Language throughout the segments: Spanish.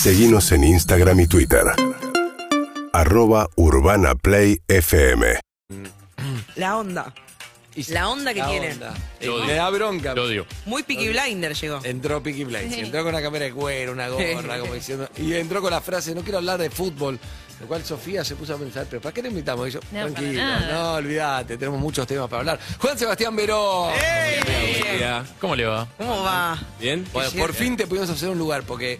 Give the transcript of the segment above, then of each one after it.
Seguimos en Instagram y Twitter. Arroba Urbana Play FM. La onda. La onda que La tiene. onda. Lo odio. Le da bronca. Lo odio. Muy Peaky Blinder llegó. Entró Peaky Blinders, entró con una cámara de cuero, una gorra, como diciendo, y entró con la frase, no quiero hablar de fútbol, lo cual Sofía se puso a pensar, pero ¿para qué le invitamos? Y yo, No, para tranquilo, nada. no, olvídate, tenemos muchos temas para hablar. Juan Sebastián Verón. Ya. ¿Cómo le va? ¿Cómo va? ¿Bien? Bueno, por fin te pudimos hacer un lugar, porque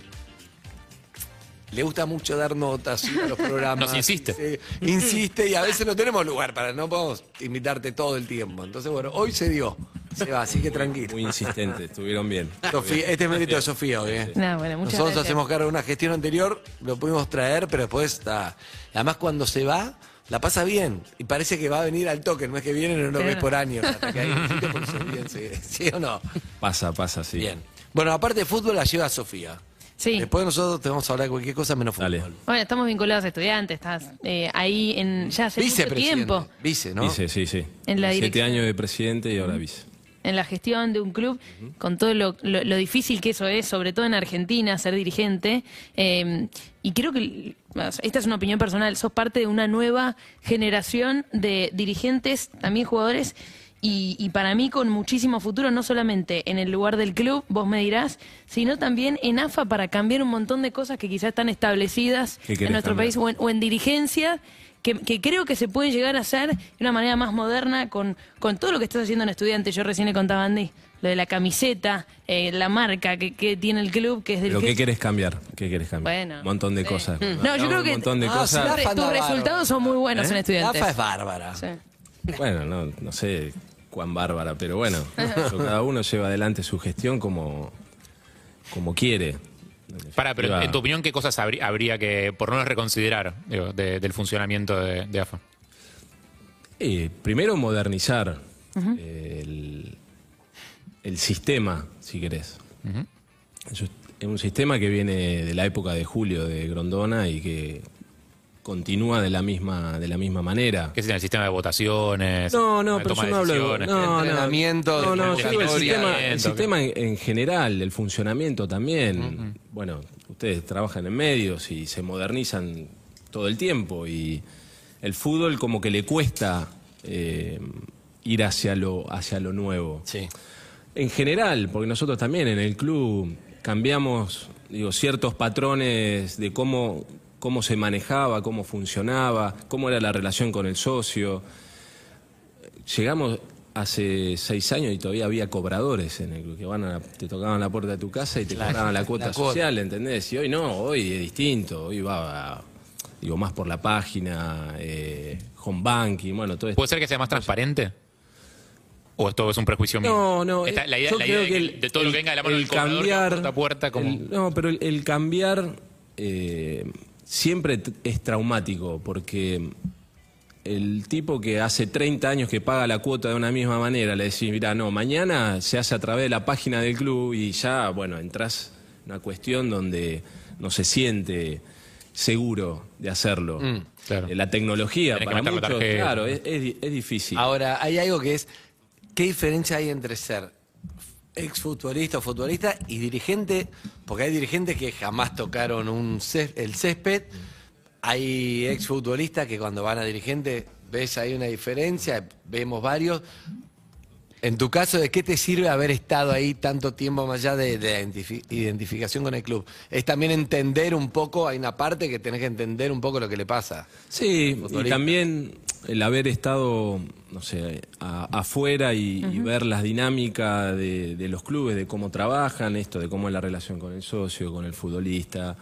le gusta mucho dar notas a los programas. Nos insiste. Insiste y a veces no tenemos lugar para, no podemos invitarte todo el tiempo. Entonces, bueno, hoy se dio. Se va, así que tranquilo. Muy insistente, estuvieron bien. Sofía, este es mérito de Sofía hoy, ¿eh? No, bueno, muchas Nosotros gracias. hacemos cargo de una gestión anterior, lo pudimos traer, pero después está. Además, cuando se va, la pasa bien. Y parece que va a venir al toque, no es que viene, no lo ves por año. hasta que hay un sitio por ser bien, ¿sí? ¿Sí o no? Pasa, pasa, sí. Bien. Bueno, aparte de fútbol, la lleva Sofía. Sí. Después nosotros te vamos a hablar de cualquier cosa menos fútbol. Dale. Bueno, estamos vinculados a estudiantes, estás eh, ahí en ya hace mucho Vicepresidente. tiempo Vice, ¿no? Vice, sí, sí. En la Siete dirección. años de presidente y ahora vice. en la gestión de un club, con todo lo, lo- lo difícil que eso es, sobre todo en Argentina, ser dirigente. eh, y creo que, esta es una opinión personal, sos parte de una nueva generación de dirigentes, también jugadores, y, y para mí con muchísimo futuro, no solamente en el lugar del club, vos me dirás, sino también en AFA para cambiar un montón de cosas que quizás están establecidas ¿Qué en nuestro cambiar? país o en, o en dirigencia. Que, que creo que se puede llegar a hacer de una manera más moderna con, con todo lo que estás haciendo en estudiantes. Yo recién le contaba a Andy lo de la camiseta, eh, la marca que, que tiene el club, que es del ¿Pero qué que- querés cambiar? ¿Qué querés cambiar? Bueno. Un montón de cosas. No, yo creo que- Un montón de Ah, cosas. Tus- resultados son muy buenos ¿Eh? en estudiantes. Rafa es bárbara. Sí. Bueno, no, no sé cuán bárbara, pero bueno, eso, cada uno lleva adelante su gestión como, como quiere. Para, pero en tu opinión, ¿qué cosas habría, habría que, por no menos, reconsiderar digo, de- del funcionamiento de, de AFA? Eh, primero modernizar el, el sistema, si querés. Es un sistema que viene de la época de Julio de Grondona y que continúa de la misma, de la misma manera. ¿Qué es el sistema de votaciones? No, no, pero toma yo no hablo de... No, no, Entrenamiento, no, no, de yo digo el sistema, el sistema en, en general, el funcionamiento también. Bueno, ustedes trabajan en medios y se modernizan todo el tiempo y el fútbol como que le cuesta eh, ir hacia lo, hacia lo nuevo. Sí. En general, porque nosotros también en el club cambiamos digo, ciertos patrones de cómo, cómo se manejaba, cómo funcionaba, cómo era la relación con el socio. Llegamos hace seis años y todavía había cobradores en el club que van a, te tocaban la puerta de tu casa y te cobraban la cuota la cuota. social, ¿entendés? Y hoy no, hoy es distinto, hoy va a- digo, más por la página, eh, home banking, bueno, todo esto. ¿Puede ser que sea más transparente? ¿O esto es un prejuicio mío? No, no. Esta- la idea, yo la creo idea de, que- el- de todo lo el- que venga de la mano el del cobrador, cambiar, puerta a puerta, como... el- no, pero el, el cambiar eh, siempre es traumático porque el tipo que hace 30 años que paga la cuota de una misma manera, le decís, mira, no, mañana se hace a través de la página del club y ya, bueno, entras en una cuestión donde no se siente seguro de hacerlo. claro. Eh, La tecnología, que para muchos, claro, es, es di- es difícil. Ahora, hay algo que es, ¿qué diferencia hay entre ser exfutbolista o futbolista y dirigente? Porque hay dirigentes que jamás tocaron un el césped, hay exfutbolistas que cuando van a dirigente ves ahí una diferencia, vemos varios. En tu caso, ¿de qué te sirve haber estado ahí tanto tiempo más allá de, de identifi- identificación con el club? Es también entender un poco, hay una parte que tenés que entender un poco lo que le pasa. Sí, y también el haber estado, no sé, a- afuera y, y ver las dinámicas de, de los clubes, de cómo trabajan, esto, de cómo es la relación con el socio, con el futbolista,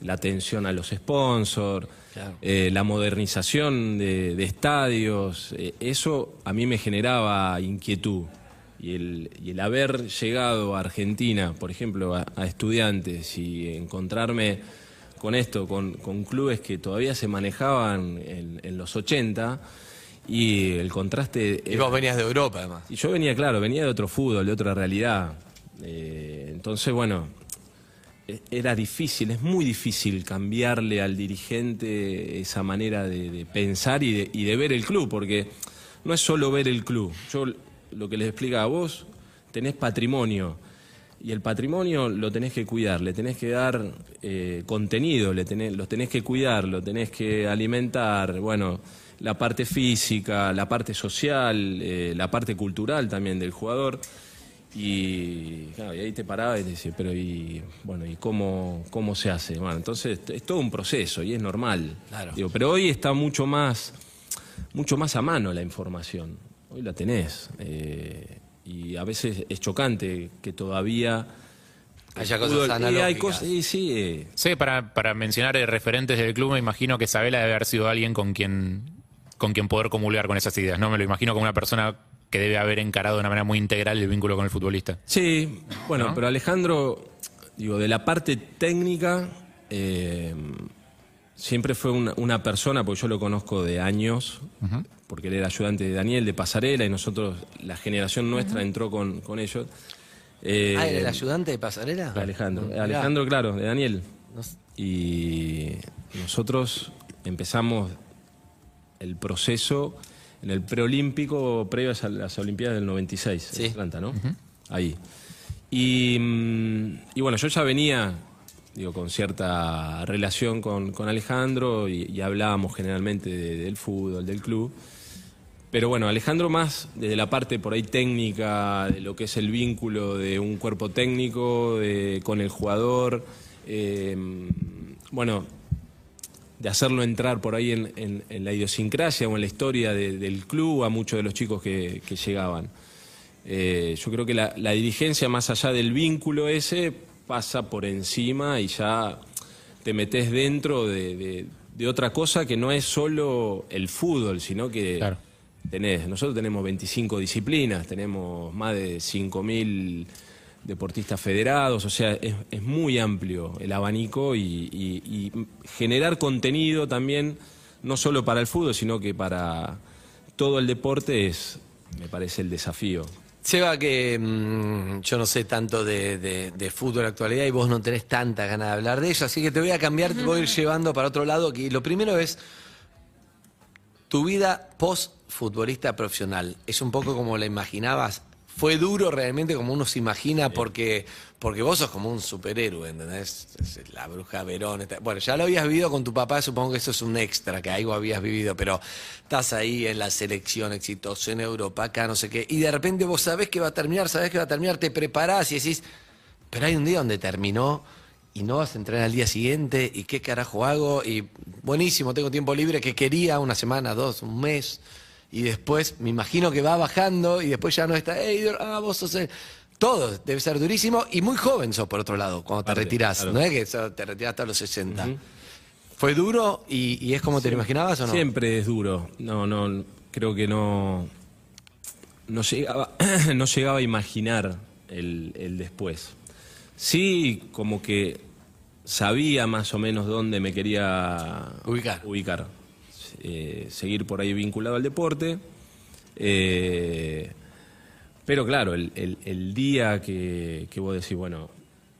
la atención a los sponsors, Claro. eh, la modernización de, de estadios, eh, eso a mí me generaba inquietud. Y el, y el haber llegado a Argentina, por ejemplo, a, a estudiantes y encontrarme con esto, con, con clubes que todavía se manejaban en, en los 80 y el contraste... Y era- vos venías de Europa, además. y yo venía, claro, venía de otro fútbol, de otra realidad. Eh, entonces, bueno, era difícil, es muy difícil cambiarle al dirigente esa manera de, de pensar y de, y de ver el club, porque no es solo ver el club. Yo lo que les explica a vos, tenés patrimonio. Y el patrimonio lo tenés que cuidar, le tenés que dar eh, contenido, le tenés, lo tenés que cuidar, lo tenés que alimentar, bueno, la parte física, la parte social, eh, la parte cultural también del jugador. Y, claro, y ahí te paraba y te decía, pero y bueno, ¿y cómo, cómo se hace? Bueno, entonces es todo un proceso y es normal. Claro. Digo, pero hoy está mucho más, mucho más a mano la información. Hoy la tenés. eh, y a veces es chocante que todavía... Haya cosas fútbol- y hay analógicas. cosas, y sí, eh, Sí, para, para mencionar eh, referentes del club, me imagino que Sabela debe haber sido alguien con quien, con quien poder comulgar con esas ideas. No me lo imagino como una persona que debe haber encarado de una manera muy integral el vínculo con el futbolista. Sí, bueno, ¿No? pero Alejandro, digo, de la parte técnica, eh, siempre fue una, una persona, porque yo lo conozco de años, porque él era ayudante de Daniel de Pasarela y nosotros, la generación nuestra entró con, con ellos. Eh, Ah, ¿era el ayudante de pasarela? Alejandro. Alejandro, claro, de Daniel. Y nosotros empezamos el proceso en el preolímpico previo a las Olimpiadas del 96, Sí. en Atlanta, ¿no? Ahí. Y, mm, y bueno, yo ya venía, digo, con cierta relación con, con Alejandro y, y hablábamos generalmente de- del fútbol, del club. Pero bueno, Alejandro más desde la parte por ahí técnica, de lo que es el vínculo de un cuerpo técnico de- con el jugador, eh, bueno, de hacerlo entrar por ahí en, en- en la idiosincrasia o en la historia de- del club a muchos de los chicos que, que llegaban. Eh, yo creo que la, la dirigencia, más allá del vínculo ese, pasa por encima y ya te metes dentro de, de- de otra cosa que no es solo el fútbol, sino que Claro. tenés, nosotros tenemos 25 disciplinas, tenemos más de 5.000 deportistas federados, o sea, es, es muy amplio el abanico y, y- y generar contenido también, no solo para el fútbol, sino que para todo el deporte es, me parece, el desafío. Seba, que mm, yo no sé tanto de, de- de fútbol actualidad y vos no tenés tanta ganas de hablar de ello, así que te voy a cambiar, te voy a ir llevando para otro lado. Que lo primero es tu vida post futbolista profesional. ¿Es un poco como la imaginabas? ¿Fue duro realmente como uno se imagina? Porque, porque vos sos como un superhéroe, ¿entendés? La bruja Verón. está- Bueno, ya lo habías vivido con tu papá, supongo que eso es un extra, que algo habías vivido, pero estás ahí en la selección exitosa en Europa, acá no sé qué, y de repente vos sabés que va a terminar, sabés que va a terminar, te preparás y decís, pero hay un día donde terminó y no vas a entrenar al día siguiente y qué carajo hago y buenísimo, tengo tiempo libre que quería una semana, dos, un mes y después me imagino que va bajando y después ya no está, hey, ah, vos sos el-". Todo debe ser durísimo y muy joven sos por otro lado cuando te retirás, claro. no es que so- te retirás hasta los 60. ¿Fue duro y, y es como te lo imaginabas o no? Siempre es duro. No, no, creo que no, no llegaba, no llegaba a imaginar el, el después. Sí, como que sabía más o menos dónde me quería Ubicar. ubicar. Eh, seguir por ahí vinculado al deporte. Eh, pero claro, el, el- día que, que vos decís, bueno,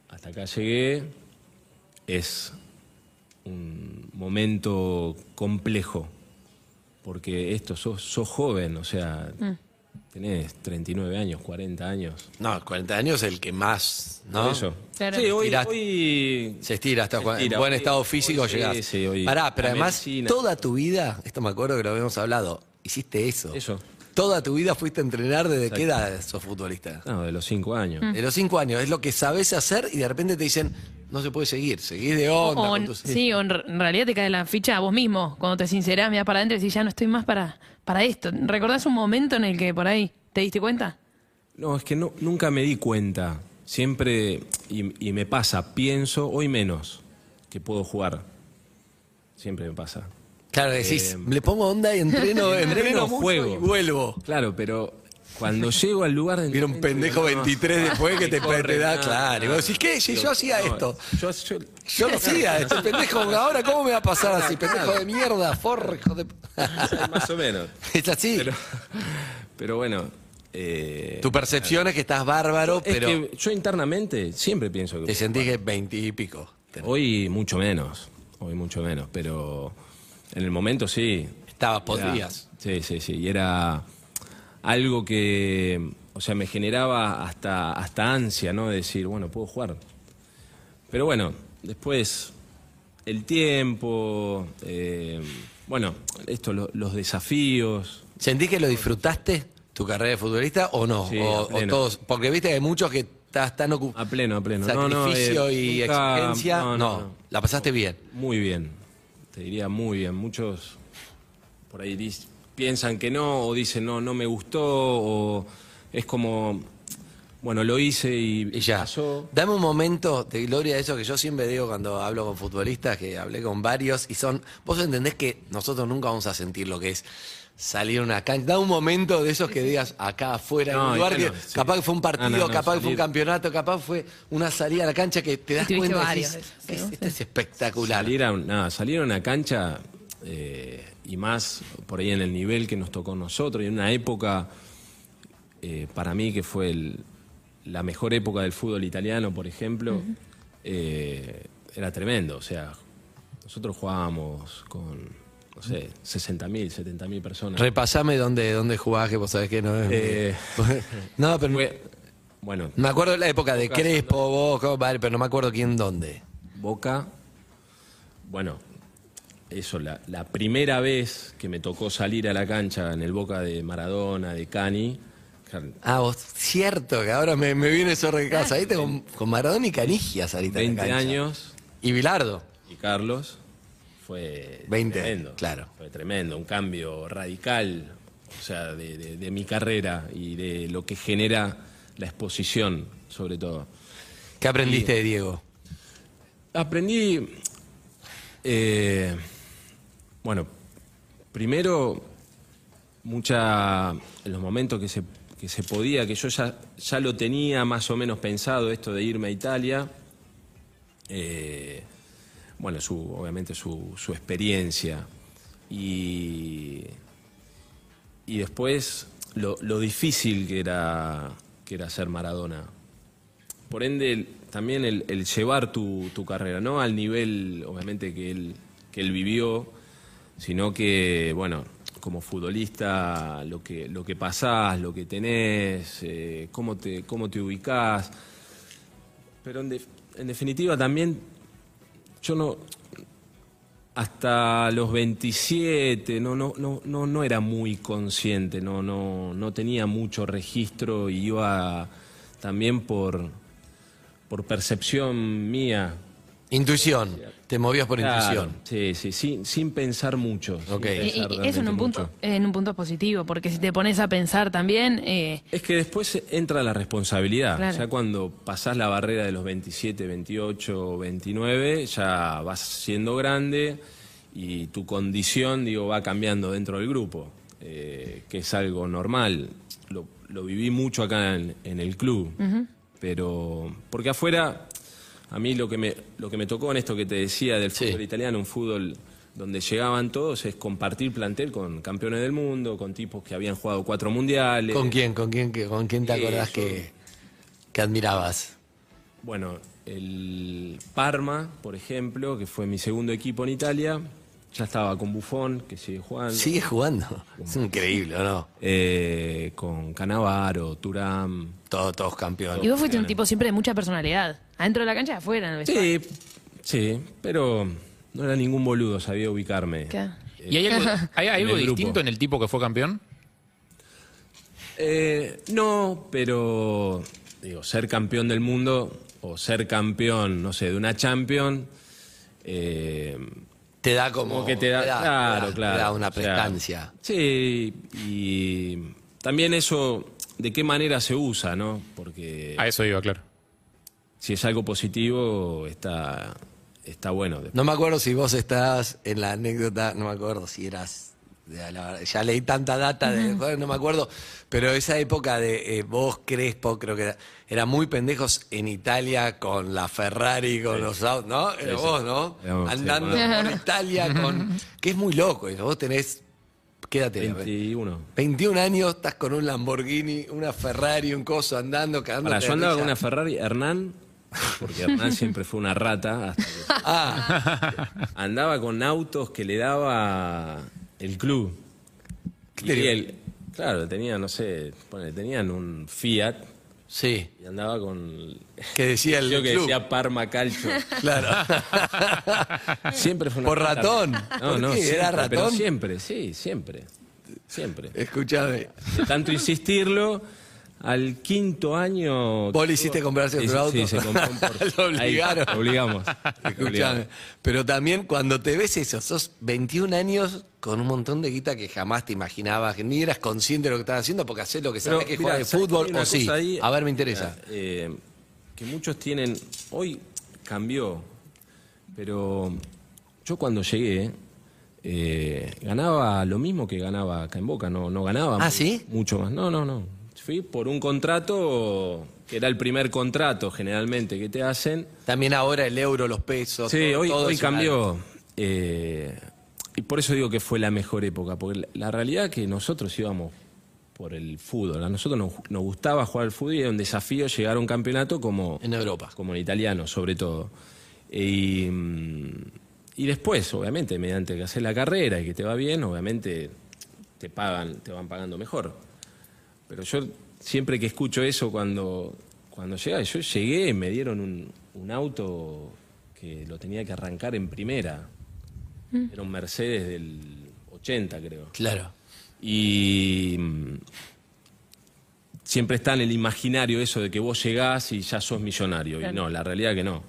hasta acá llegué, es un momento complejo, porque esto, sos, sos joven, o sea, tenés 39 años, 40 años. No, 40 años el que más, ¿no? Por Eso. Claro. Sí, hoy, hoy- Se estira hasta Se cua- estira. en buen Hoy- estado hoy físico sí, llegás. sí, hoy Pará, pero la además, medicina. toda tu vida, esto me acuerdo que lo habíamos hablado, hiciste eso. Eso. Toda tu vida fuiste a entrenar desde qué edad sos futbolista. No, de los 5 años. De los cinco años, es lo que sabes hacer y de repente te dicen, no se puede seguir, seguís de onda. O, con en- tus- sí, o en, re- en realidad te cae la ficha a vos mismo. Cuando te sincerás, mirás para adentro y decís, ya no estoy más para, para esto. ¿Recordás un momento en el que por ahí te diste cuenta? No, es que no, nunca me di cuenta. Siempre, y, y me pasa, pienso, hoy menos, que puedo jugar. Siempre me pasa. Claro, decís, le pongo onda y entreno, entreno, Entreno, mucho juego. y vuelvo. Claro, pero cuando llego al lugar de Viene un pendejo entrenamiento, 23 después que te, corre te da, nada, claro. Y vos decís, ¿qué? Si yo hacía No, esto. Yo, yo- Yo lo hacía, este pendejo, ahora ¿cómo me va a pasar así? Pendejo de mierda, forro, de... más o menos. Es así. Pero, pero bueno. eh, Tu percepción es que estás bárbaro, es pero que yo internamente siempre pienso que. te sentís que 20 y pico. Hoy mucho menos. Hoy mucho menos. Pero en el momento sí. Estabas, Era- podrías. Sí, sí, sí. Y era algo que, o sea, me generaba hasta, hasta ansia, ¿no? De decir, bueno, puedo jugar. Pero bueno, después el tiempo, eh, bueno, esto, lo- los desafíos. ¿Sentís que lo disfrutaste, tu carrera de futbolista, o no? Sí, o, a o pleno. todos, porque viste que hay muchos que estás tan A ocupados. pleno, a pleno. No, no, Sacrificio eh, y nunca- exigencia. no, No, la pasaste bien. Muy bien, te diría muy bien. Muchos por ahí piensan que no, o dicen no, no me gustó, o es como, bueno, lo hice y, Y ya. pasó. Dame un momento de gloria de eso que yo siempre digo cuando hablo con futbolistas, que hablé con varios, y son. Vos entendés que nosotros nunca vamos a sentir lo que es salir a una cancha. Da un momento de esos que digas acá afuera, en un lugar sí. capaz que fue un partido, no, no, capaz que fue un campeonato, capaz fue una salida a la cancha que te das cuenta varios decís, "Es- esto es espectacular. Salir a, un- salir a una cancha eh, y más por ahí en el nivel que nos tocó a nosotros y en una época eh, para mí que fue el- la mejor época del fútbol italiano, por ejemplo, eh, era tremendo. O sea, nosotros jugábamos con, no sé, 60.000, 70.000 personas. Repasame dónde, dónde jugabas, que vos sabés que no es. Eh, no, pero. Fue- bueno, Me acuerdo de la época de Boca, Crespo, vos, vale, pero no me acuerdo quién dónde. Boca, bueno, eso, la, la primera vez que me tocó salir a la cancha en el Boca de Maradona, de Cani, Ah, vos, cierto, que ahora me, me viene eso de casa. Ahí con, con Maradona y Canigias ahorita. en la 20 cancha. años, Y Bilardo. y Carlos, fue 20, tremendo. claro. Fue tremendo, un cambio radical, o sea, de, de- de mi carrera y de lo que genera la exposición, sobre todo. ¿Qué aprendiste de Diego? Aprendí, eh, bueno, primero, mucha, en los momentos que se, que se podía, que yo ya, ya lo tenía más o menos pensado, esto de irme a Italia, eh, bueno, su, obviamente su, su experiencia. Y, y después lo, lo difícil que era, que era ser Maradona. Por ende también el, el llevar tu, tu carrera, no al nivel, obviamente, que él, que él vivió, sino que, bueno, como futbolista, lo que, lo que pasás, lo que tenés, eh, cómo, te, cómo te ubicás. Pero en, def- en definitiva también, yo no, hasta los 27 no, no, no, no, no era muy consciente, no, no, no tenía mucho registro y iba también por, por percepción mía. Intuición. Te movías por Claro, intuición. Sí, sí, sin, sin pensar mucho. sin Ok. Y- pensar y- y eso en realmente un punto, mucho. en un punto positivo, porque si te pones a pensar también, eh, Es que después entra la responsabilidad. Claro. Ya cuando pasás la barrera de los 27, 28, 29, ya vas siendo grande y tu condición, digo, va cambiando dentro del grupo, eh, que es algo normal. Lo, lo viví mucho acá en, en el club, pero porque afuera a mí lo que me lo que me tocó en esto que te decía del Sí. fútbol italiano, un fútbol donde llegaban todos es compartir plantel con campeones del mundo, con tipos que habían jugado cuatro mundiales. ¿Con quién? ¿Con quién, con quién te Sí, acordás que, que admirabas? Bueno, el Parma, por ejemplo, que fue mi segundo equipo en Italia, ya estaba con Buffon, que sigue jugando. Sigue jugando. Es increíble, ¿o no? eh, con Canavaro, Turam. Todos, todos campeones. y vos fuiste un tipo siempre de mucha personalidad, adentro de la cancha y afuera. en el vestuario. Sí, sí, pero no era ningún boludo, sabía ubicarme. ¿Y hay algo, hay distinto en el tipo que fue campeón? Eh, no, pero digo, ser campeón del mundo o ser campeón, no sé, de una Champion, eh, Te da como. como que te da, claro, te claro. Te da una o sea, prestancia. sí, y también eso, de qué manera se usa, ¿no? Porque A eso iba, claro. Si es algo positivo, está, está bueno. No me acuerdo si vos estás en la anécdota, no me acuerdo si eras. Ya, la verdad, ya leí tanta data, de, no me acuerdo, pero esa época de eh, vos, Crespo, creo que era, era muy pendejos en Italia con la Ferrari, con los autos, ¿no? Era sí. vos, ¿no? Andando bueno. por Italia con. que es muy loco, eso. vos tenés. Quédate. 21. 21 años, estás con un Lamborghini, una Ferrari, un coso andando, cagando. Yo andaba con una Ferrari, Hernán, porque Hernán siempre fue una rata, hasta que Ah, andaba con autos que le daba el club. Claro, tenían, no sé, ponele, tenían un Fiat Sí. y andaba con. Que decía el Yo que club. decía Parma Calcio. Claro. Siempre fue una ¿Por cosa- ratón? No, ¿Por no? ¿Era siempre, Pero ratón? siempre, sí, siempre. Siempre. Escuchame. De tanto insistirlo, al quinto año. ¿Vos le hiciste comprarse Sí, otro auto? Sí, se compró un Porsche. Lo obligaron. Ahí, obligamos. Escuchame. Pero también cuando te ves eso, sos 21 años con un montón de guita que jamás te imaginabas, que ni eras consciente de lo que estabas haciendo porque haces lo que sabes que mirá, juega de ¿sabes fútbol o sí. ahí? A ver, me interesa. Eh, que muchos tienen. Hoy cambió, pero yo cuando llegué. eh, ganaba lo mismo que ganaba acá en Boca, no, no ganaba ¿Ah, sí? mucho más. No, no, no. Fui por un contrato que era el primer contrato generalmente que te hacen. También ahora el euro, los pesos. Sí, todo- hoy, todo hoy es cambió. eh, y por eso digo que fue la mejor época, porque la, la realidad que nosotros íbamos por el fútbol. A nosotros nos, nos gustaba jugar al fútbol y era un desafío llegar a un campeonato como En Europa. como el italiano, sobre todo. Y, mm, y después, obviamente, mediante que haces la carrera y que te va bien, obviamente te pagan, te van pagando mejor. Pero yo siempre que escucho eso cuando, cuando llega, yo llegué y me dieron un, un auto que lo tenía que arrancar en primera. Era un Mercedes del 80, creo. Claro. Y mm, siempre está en el imaginario eso de que vos llegás y ya sos millonario. Y no, la realidad que no.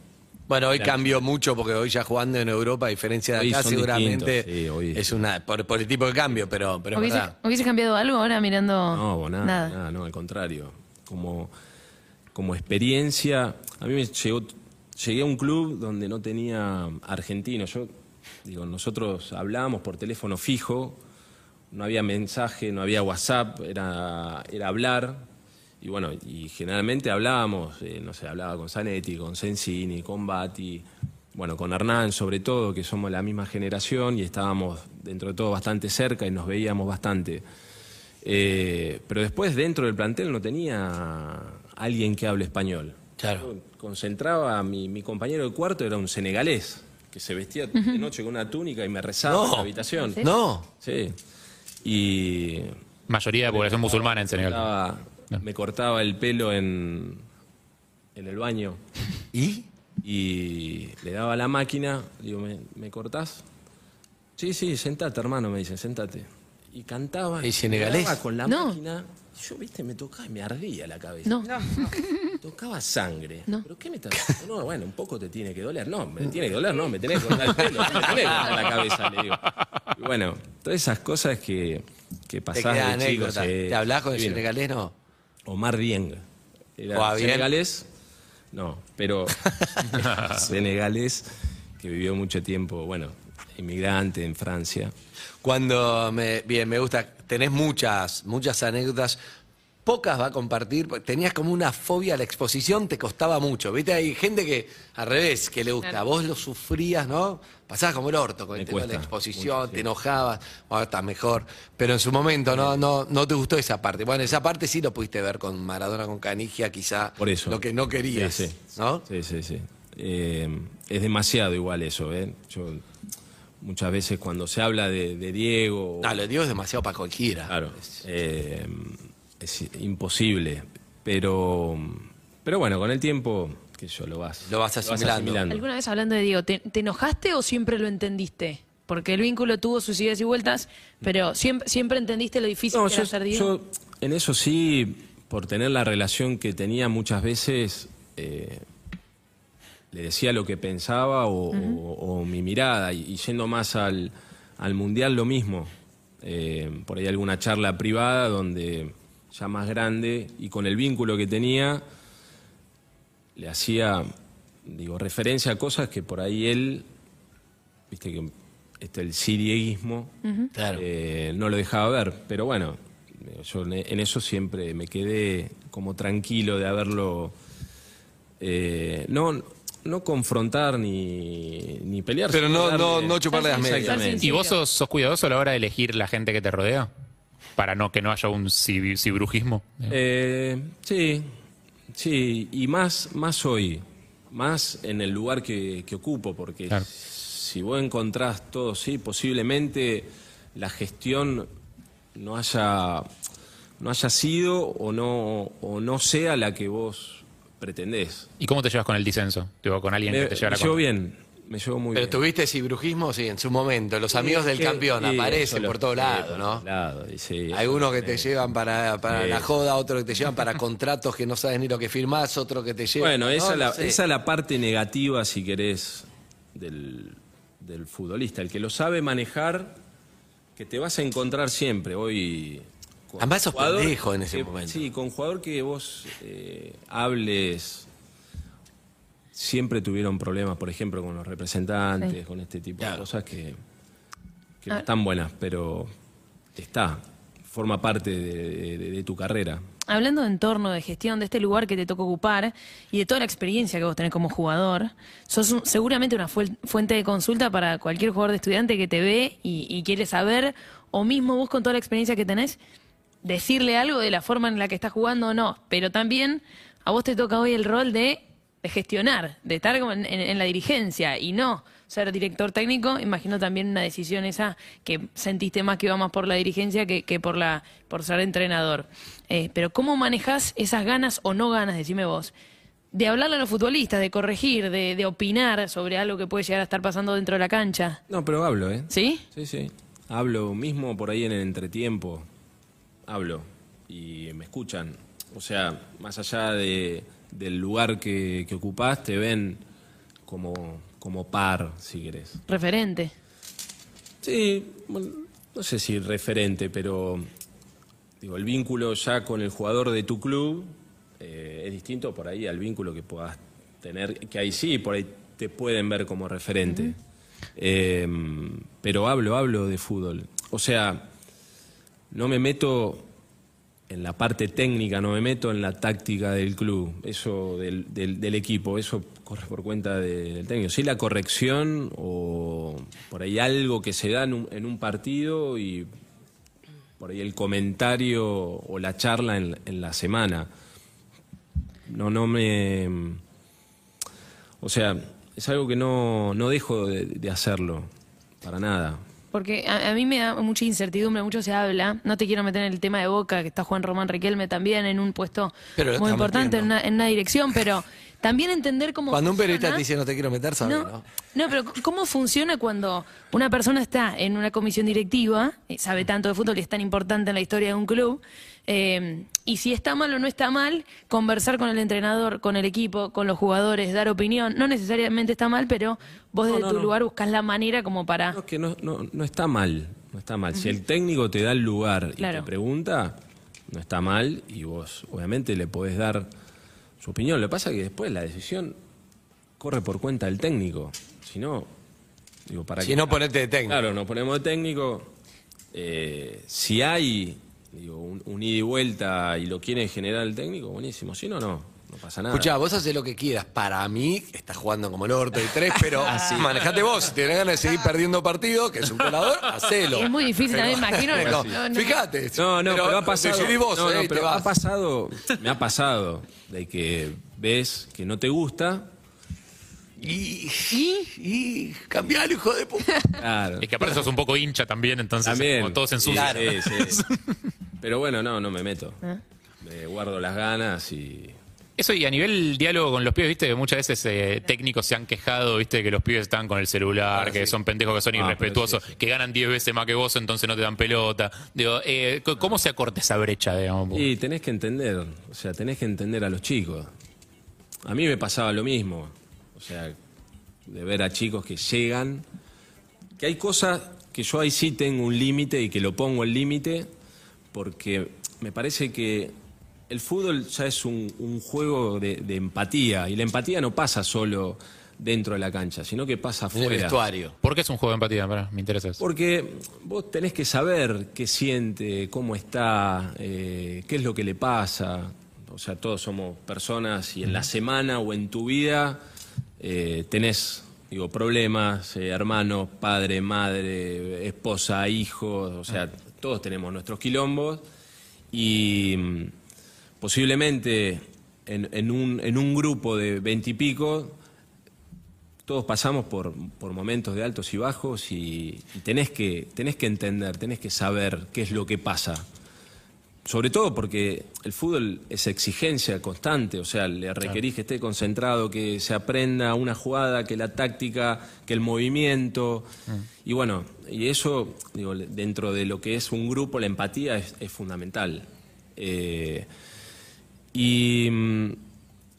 Bueno, hoy Claro. cambió mucho porque hoy ya jugando en Europa, a diferencia de Hoy acá, seguramente sí, hoy- es una por, por el tipo de cambio, pero, pero es ¿Hubiese, verdad. hubiese cambiado algo ahora mirando? No, Nada. nada, no, al contrario. Como, como experiencia, a mí me llegó, llegué a un club donde no tenía argentinos. Yo, digo, nosotros hablábamos por teléfono fijo, no había mensaje, no había WhatsApp, era, era hablar. Y bueno, y generalmente hablábamos, eh, no sé, hablaba con Zanetti, con Sensini, con Bati, bueno, con Hernán sobre todo, que somos la misma generación y estábamos dentro de todo bastante cerca y nos veíamos bastante. Eh, pero después dentro del plantel no tenía alguien que hable español. Claro. Yo concentraba, mi, mi compañero de cuarto era un senegalés, que se vestía de noche con una túnica y me rezaba No. en la habitación. No, Sí. Y Mayoría de población musulmana en Senegal. Me cortaba el pelo en, en el baño ¿y? y le daba la máquina, digo, ¿me, me cortás? Sí, sí, sentate, hermano, me dice, sentate. Y cantaba. ¿Y senegalés? con la No. máquina. y Yo, viste, me tocaba y me ardía la cabeza. No. Tocaba sangre. No. ¿Pero qué me estás diciendo? No, bueno, un poco te tiene que doler. No, me tiene que doler, no, me tenés que cortar el pelo, me tenés que cortar la cabeza, le digo. Y bueno, todas esas cosas que, que Te queda de chico. anécdota. sí, ¿Te hablás con el divino. senegalés? No. Omar Dieng. ¿O Era bien? senegalés. No, pero senegalés que vivió mucho tiempo, bueno, inmigrante en Francia. Cuando me, bien, me gusta, tenés muchas, muchas anécdotas, pocas va a compartir, tenías como una fobia a la exposición, te costaba mucho, ¿viste? Hay gente que, al revés, que le gusta, Claro. vos lo sufrías, ¿no? Pasabas como el orto con Me el tema de la exposición, mucho, sí. te enojabas, ahora estás mejor, pero en su momento no, no, no te gustó esa parte. Bueno, esa parte sí lo pudiste ver con Maradona, con Canigia, quizá Por eso. lo que no querías, Sí, sí. ¿no? Sí, sí, sí. Eh, es demasiado igual eso, ¿eh? Yo muchas veces cuando se habla de, de Diego... No, lo de Diego es demasiado para cualquiera. Claro, eh, es imposible, pero, pero bueno, con el tiempo, que yo lo vas, Lo vas asimilando. ¿Alguna vez hablando de Diego, ¿te, te enojaste o siempre lo entendiste? Porque el vínculo tuvo sus idas y vueltas, pero siempre, siempre entendiste lo difícil No, que era ser Diego. yo en eso sí, por tener la relación que tenía muchas veces, eh, le decía lo que pensaba o, o- o mi mirada, y, y yendo más al, al mundial lo mismo. Eh, por ahí alguna charla privada donde ya más grande y con el vínculo que tenía, le hacía, digo, referencia a cosas que por ahí él, viste que este, el sirieguismo, Claro. eh, no lo dejaba ver. Pero bueno, yo en eso siempre me quedé como tranquilo de haberlo. eh, no, no confrontar ni, ni pelear. Pero no- no- no chuparle las medias. Exactamente. ¿Y vos sos, sos cuidadoso a la hora de elegir la gente que te rodea? Para no que no haya un cibrujismo. Eh, sí, sí, y más, más hoy, más en el lugar que, que ocupo, porque Claro. si vos encontrás todo, sí, posiblemente la gestión no haya no haya sido o no, o no sea la que vos pretendés. ¿Y cómo te llevas con el disenso? Digo, con alguien Me, que te llevara me llevo bien, me llevo muy Pero bien. tuviste cibrujismo, sí, en su momento. Los amigos del campeón aparecen por todos lados, ¿no? eso Algunos que te llevan para, para la joda, otros que te llevan para contratos que no sabes ni lo que firmás, otros que te llevan. Bueno, esa, esa es la parte negativa, si querés, del, del futbolista. El que lo sabe manejar, que te vas a encontrar siempre. Hoy. con Además sos pendejo en ese que- momento. Sí, con jugador que vos eh, hables. Siempre tuvieron problemas, por ejemplo, con los representantes, Sí. con este tipo Claro. de cosas que, que Ah. no están buenas, pero está, forma parte de- de- de tu carrera. Hablando de entorno, de gestión, de este lugar que te tocó ocupar y de toda la experiencia que vos tenés como jugador, sos un- seguramente una fuente de consulta para cualquier jugador de estudiante que te ve y, y quiere saber, o mismo vos con toda la experiencia que tenés, decirle algo de la forma en la que estás jugando o no. Pero también a vos te toca hoy el rol de, de gestionar, de estar como en, en- en la dirigencia y no ser director técnico. Imagino también una decisión esa que sentiste más que iba más por la dirigencia que, que por, la, por ser entrenador. Eh, pero ¿cómo manejas esas ganas o no ganas, decime vos? De hablarle a los futbolistas, de corregir, de, de opinar sobre algo que puede llegar a estar pasando dentro de la cancha. No, pero hablo, ¿eh? ¿Sí? Sí, sí. Hablo mismo por ahí en el entretiempo. Hablo y me escuchan. O sea, más allá de, del lugar que, que ocupás, te ven como, como par, si querés. Referente. Sí, bueno, no sé si referente, pero digo, el vínculo ya con el jugador de tu club eh, es distinto por ahí al vínculo que puedas tener, que ahí sí, por ahí te pueden ver como referente. Eh, pero hablo, hablo de fútbol. O sea, no me meto en la parte técnica, no me meto en la táctica del club, eso del, del- del equipo, eso corre por cuenta de- del técnico. Sí la corrección o por ahí algo que se da en un, en un partido y por ahí el comentario o la charla en, la semana. No, no me... O sea, es algo que no, no dejo de, de hacerlo, para nada. Porque a, a mí me da mucha incertidumbre, mucho se habla. No te quiero meter en el tema de Boca, que está Juan Román Riquelme también en un puesto Pero muy importante en una, en una dirección, pero también entender cómo. Cuando un periodista te dice no te quiero meter, sabes, no, ¿no? no, pero ¿cómo funciona cuando una persona está en una comisión directiva, eh, sabe tanto de fútbol y es tan importante en la historia de un club? eh, y si está mal o no está mal, conversar con el entrenador, con el equipo, con los jugadores, dar opinión. No necesariamente está mal, pero vos desde no, tu no. lugar buscas la manera como para. No, es que no, no, no está mal, no está mal. Si el técnico te da el lugar y Claro. te pregunta, no está mal y vos obviamente le podés dar su opinión. Lo que pasa es que después la decisión corre por cuenta del técnico. Si no, digo, para Si qué- no, ponete de técnico. Claro, nos ponemos de técnico. eh, si hay digo, un, un ida y vuelta y lo quiere generar el técnico, buenísimo. Si no, no, no pasa nada. Escuchá, vos haces lo que quieras. Para mí, estás jugando como el orto y tres, pero manejate vos. Si tenés ganas de seguir perdiendo partidos, que es un colador, hacelo. Es muy difícil, también me imagino. Pero, No, no. Fíjate. No, no, pero, ha pasado. decidí vos, no, no, eh, pero ha pasado, me ha pasado de que ves que no te gusta. Y, y, y cambialo, hijo de puta. Claro. Es que aparte sos un poco hincha también, entonces También. como todos se ensucian. Sí, sí. Pero bueno, no, no me meto. Me guardo las ganas y. Eso y a nivel diálogo con los pibes, viste que muchas veces eh, técnicos se han quejado, viste que los pibes están con el celular, Ah, que sí. son pendejos, que son Ah, pero irrespetuosos, que ganan 10 veces más que vos, entonces no te dan pelota. Digo, eh, c- ¿cómo se acorta esa brecha, digamos? Y tenés que entender, o sea, tenés que entender a los chicos. A mí me pasaba lo mismo. O sea, de ver a chicos que llegan, que hay cosas que yo ahí sí tengo un límite y que lo pongo el límite, porque me parece que el fútbol ya es un, un juego de, de empatía, y la empatía no pasa solo dentro de la cancha, sino que pasa En el vestuario. ¿Por qué es un juego de empatía? Me interesa eso. Porque vos tenés que saber qué siente, cómo está, eh, qué es lo que le pasa. O sea, todos somos personas y en la semana o en tu vida eh, tenés, digo, problemas, eh, hermanos, padre, madre, esposa, hijos, o sea, todos tenemos nuestros quilombos y mm, posiblemente en, en un, en un grupo de veintipico todos pasamos por, momentos de altos y bajos y, y tenés, que, tenés que entender, tenés que saber qué es lo que pasa. Sobre todo porque el fútbol es exigencia constante, o sea, le requerís que esté concentrado, que se aprenda una jugada, que la táctica, que el movimiento. Y bueno, y eso, digo, dentro de lo que es un grupo, la empatía es, es fundamental. Eh, y mm,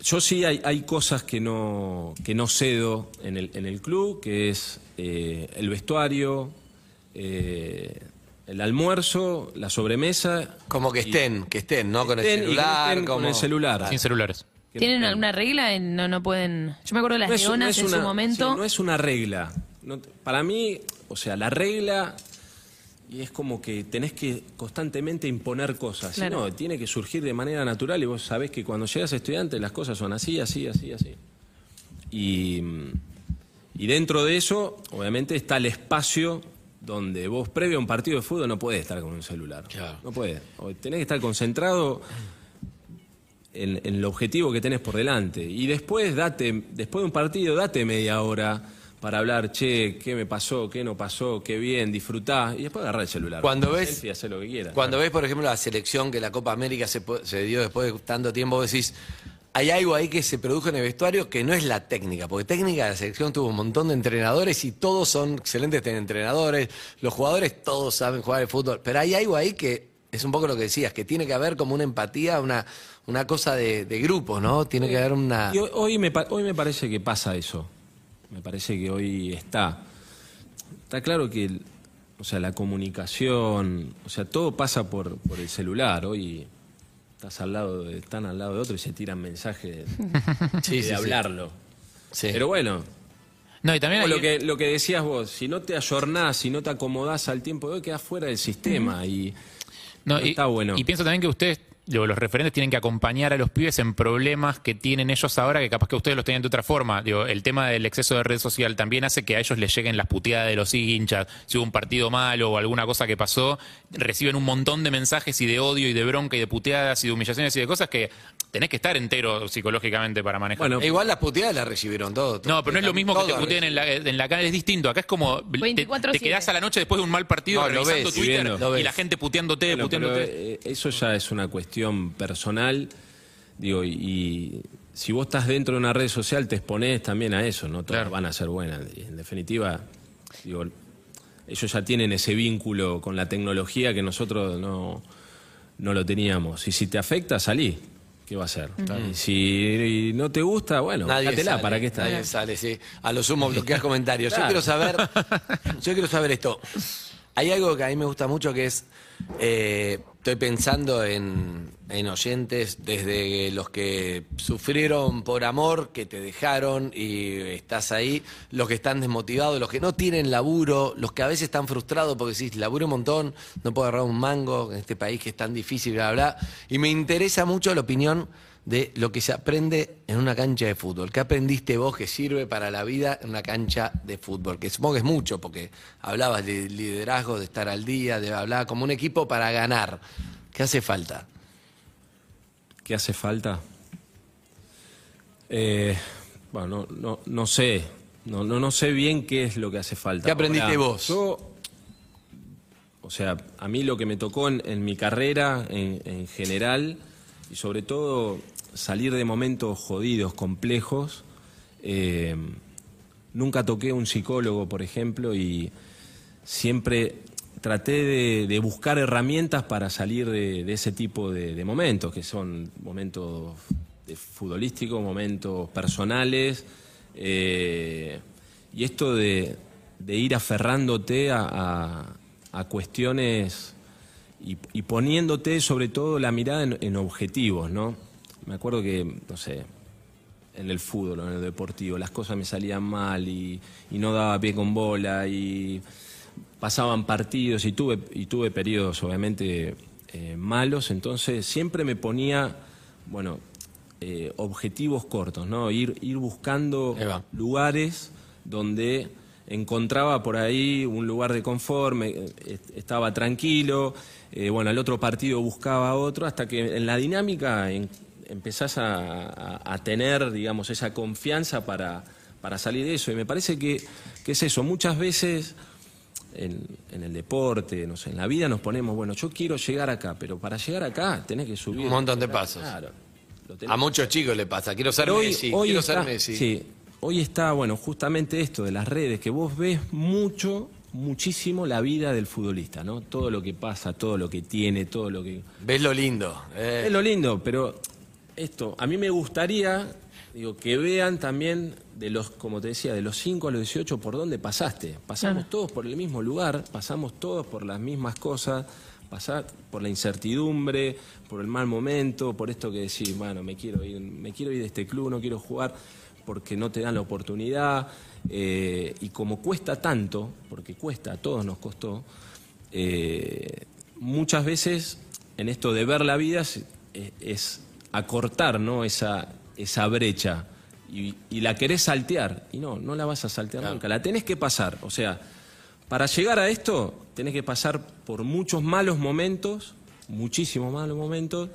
yo sí hay, hay cosas que no, que no cedo en el, en el club, que es eh, el vestuario, eh, el almuerzo, la sobremesa. Como que estén, que estén, ¿no? Con el Estén y que no celular. estén con como- el celular. Sin celulares. ¿Tienen alguna regla? No, no pueden. Yo me acuerdo de las No es- no leonas es en una- su momento. sí, no es una regla. No te- para mí, o sea, la regla y es como que tenés que constantemente imponer cosas. Claro. No, tiene que surgir de manera natural y vos sabés que cuando llegas a estudiante las cosas son así, así, así, así. Y, y dentro de eso, obviamente, está el espacio donde vos, previo a un partido de fútbol, no podés estar con un celular. Claro. No podés. O Tenés que estar concentrado en, en el objetivo que tenés por delante. Y después, date, después de un partido, date media hora para hablar, che, qué me pasó, qué no pasó, qué bien, disfrutá. Y después agarrar el celular. Cuando ves- selfie, hacé lo que quieras. Cuando ves, por ejemplo, la selección que la Copa América se, se dio después de tanto tiempo, vos decís, hay algo ahí que se produjo en el vestuario que no es la técnica, porque técnica la selección tuvo un montón de entrenadores y todos son excelentes entrenadores, los jugadores todos saben jugar el fútbol, pero hay algo ahí que es un poco lo que decías, que tiene que haber como una empatía, una, una cosa de, de grupo, ¿no? Tiene que haber una... Y hoy, me, hoy me parece que pasa eso. Me parece que hoy está. Está claro que o sea, la comunicación, o sea, todo pasa por, por el celular. Hoy estás al lado de, están al lado de otro y se tiran mensajes Sí, de sí, hablarlo. Sí. Pero bueno, No, y también hay- lo que, lo que decías vos, si no te ayornás, si no te acomodás al tiempo de hoy, quedás fuera del sistema. Y No, No y, está bueno. y pienso también que ustedes, digo, los referentes, tienen que acompañar a los pibes en problemas que tienen ellos ahora, que capaz que ustedes los tenían de otra forma. Digo, el tema del exceso de red social también hace que a ellos les lleguen las puteadas de los hinchas. Si hubo un partido malo o alguna cosa que pasó, reciben un montón de mensajes y de odio y de bronca y de puteadas y de humillaciones y de cosas que tenés que estar entero psicológicamente para manejar. Bueno, E igual las puteadas las recibieron todos. No, pero no es lo mismo que te Todos puteen en la, en la cara, es distinto. Acá es como te, 24/7. te quedás a la noche después de un mal partido No, lo revisando ves, Twitter. Lo y ves. la gente puteándote, Bueno, pero, puteándote. eh, eso ya es una cuestión personal. Digo, y, y si vos estás dentro de una red social, te exponés también a eso, no todas Claro. van a ser buenas. Y en definitiva, digo, ellos ya tienen ese vínculo con la tecnología que nosotros no, no lo teníamos. Y si te afecta, salí. ¿Qué va a hacer? Y si no te gusta, bueno, Nadie sale, ¿para qué está? Nadie sale, sí. A lo sumo bloqueas comentarios. Yo quiero saber, yo quiero saber esto. Hay algo que a mí me gusta mucho que es, eh, estoy pensando en, en oyentes desde los que sufrieron por amor, que te dejaron y estás ahí, los que están desmotivados, los que no tienen laburo, los que a veces están frustrados porque decís, laburo un montón, no puedo agarrar un mango en este país que es tan difícil, bla, bla. Y me interesa mucho la opinión de lo que se aprende en una cancha de fútbol. ¿Qué aprendiste vos que sirve para la vida en una cancha de fútbol? Que supongo que es mucho, porque hablabas de liderazgo, de estar al día, de hablar como un equipo para ganar. ¿Qué hace falta? ¿Qué hace falta? Eh, bueno, no, no, no sé. No, no, no sé bien qué es lo que hace falta. ¿Qué aprendiste Ahora, vos? Yo, o sea, a mí lo que me tocó en, en mi carrera en, en general, y sobre todo salir de momentos jodidos, complejos, eh, nunca toqué un psicólogo, por ejemplo, y siempre traté de, buscar herramientas para salir de, ese tipo de, momentos, que son momentos futbolísticos, momentos personales, eh, y esto de, ir aferrándote a, cuestiones y, y poniéndote sobre todo la mirada en, en objetivos, ¿no? Me acuerdo que, no sé, en el fútbol en el deportivo, las cosas me salían mal y, y no daba pie con bola y pasaban partidos y tuve, y tuve periodos obviamente eh, malos, entonces siempre me ponía, bueno, eh, objetivos cortos, ¿no? Ir, ir buscando lugares donde encontraba por ahí un lugar de confort, me- eh, est- estaba tranquilo, eh, bueno, al otro partido buscaba otro, hasta que en la dinámica en- empezás a, a- a tener, digamos, esa confianza para, para salir de eso. Y me parece que, que es eso, muchas veces en, en el deporte, no sé, en la vida nos ponemos, bueno, yo quiero llegar acá, pero para llegar acá tenés que subir. Un montón de pasos. Claro. A muchos chicos le pasa. Quiero ser hoy, Messi. hoy quiero está, ser Messi. sí, hoy está, bueno, justamente esto de las redes, que vos ves mucho, muchísimo la vida del futbolista, ¿no? Todo lo que pasa, todo lo que tiene, todo lo que... Ves lo lindo. eh. Es lo lindo, pero esto, a mí me gustaría, digo, que vean también de los, como te decía, de los 5 a los 18 por dónde pasaste. Pasamos todos por el mismo lugar, pasamos todos por las mismas cosas, pasar por la incertidumbre, por el mal momento, por esto que decís, bueno, me quiero ir, me quiero ir de este club, no quiero jugar porque no te dan la oportunidad. eh, y como cuesta tanto, porque cuesta, a todos nos costó, eh, muchas veces en esto de ver la vida es, es acortar ¿no? esa, esa brecha y, y la querés saltear y no, no la vas a saltear nunca, la tenés que pasar. O sea, para llegar a esto tenés que pasar por muchos malos momentos, muchísimos malos momentos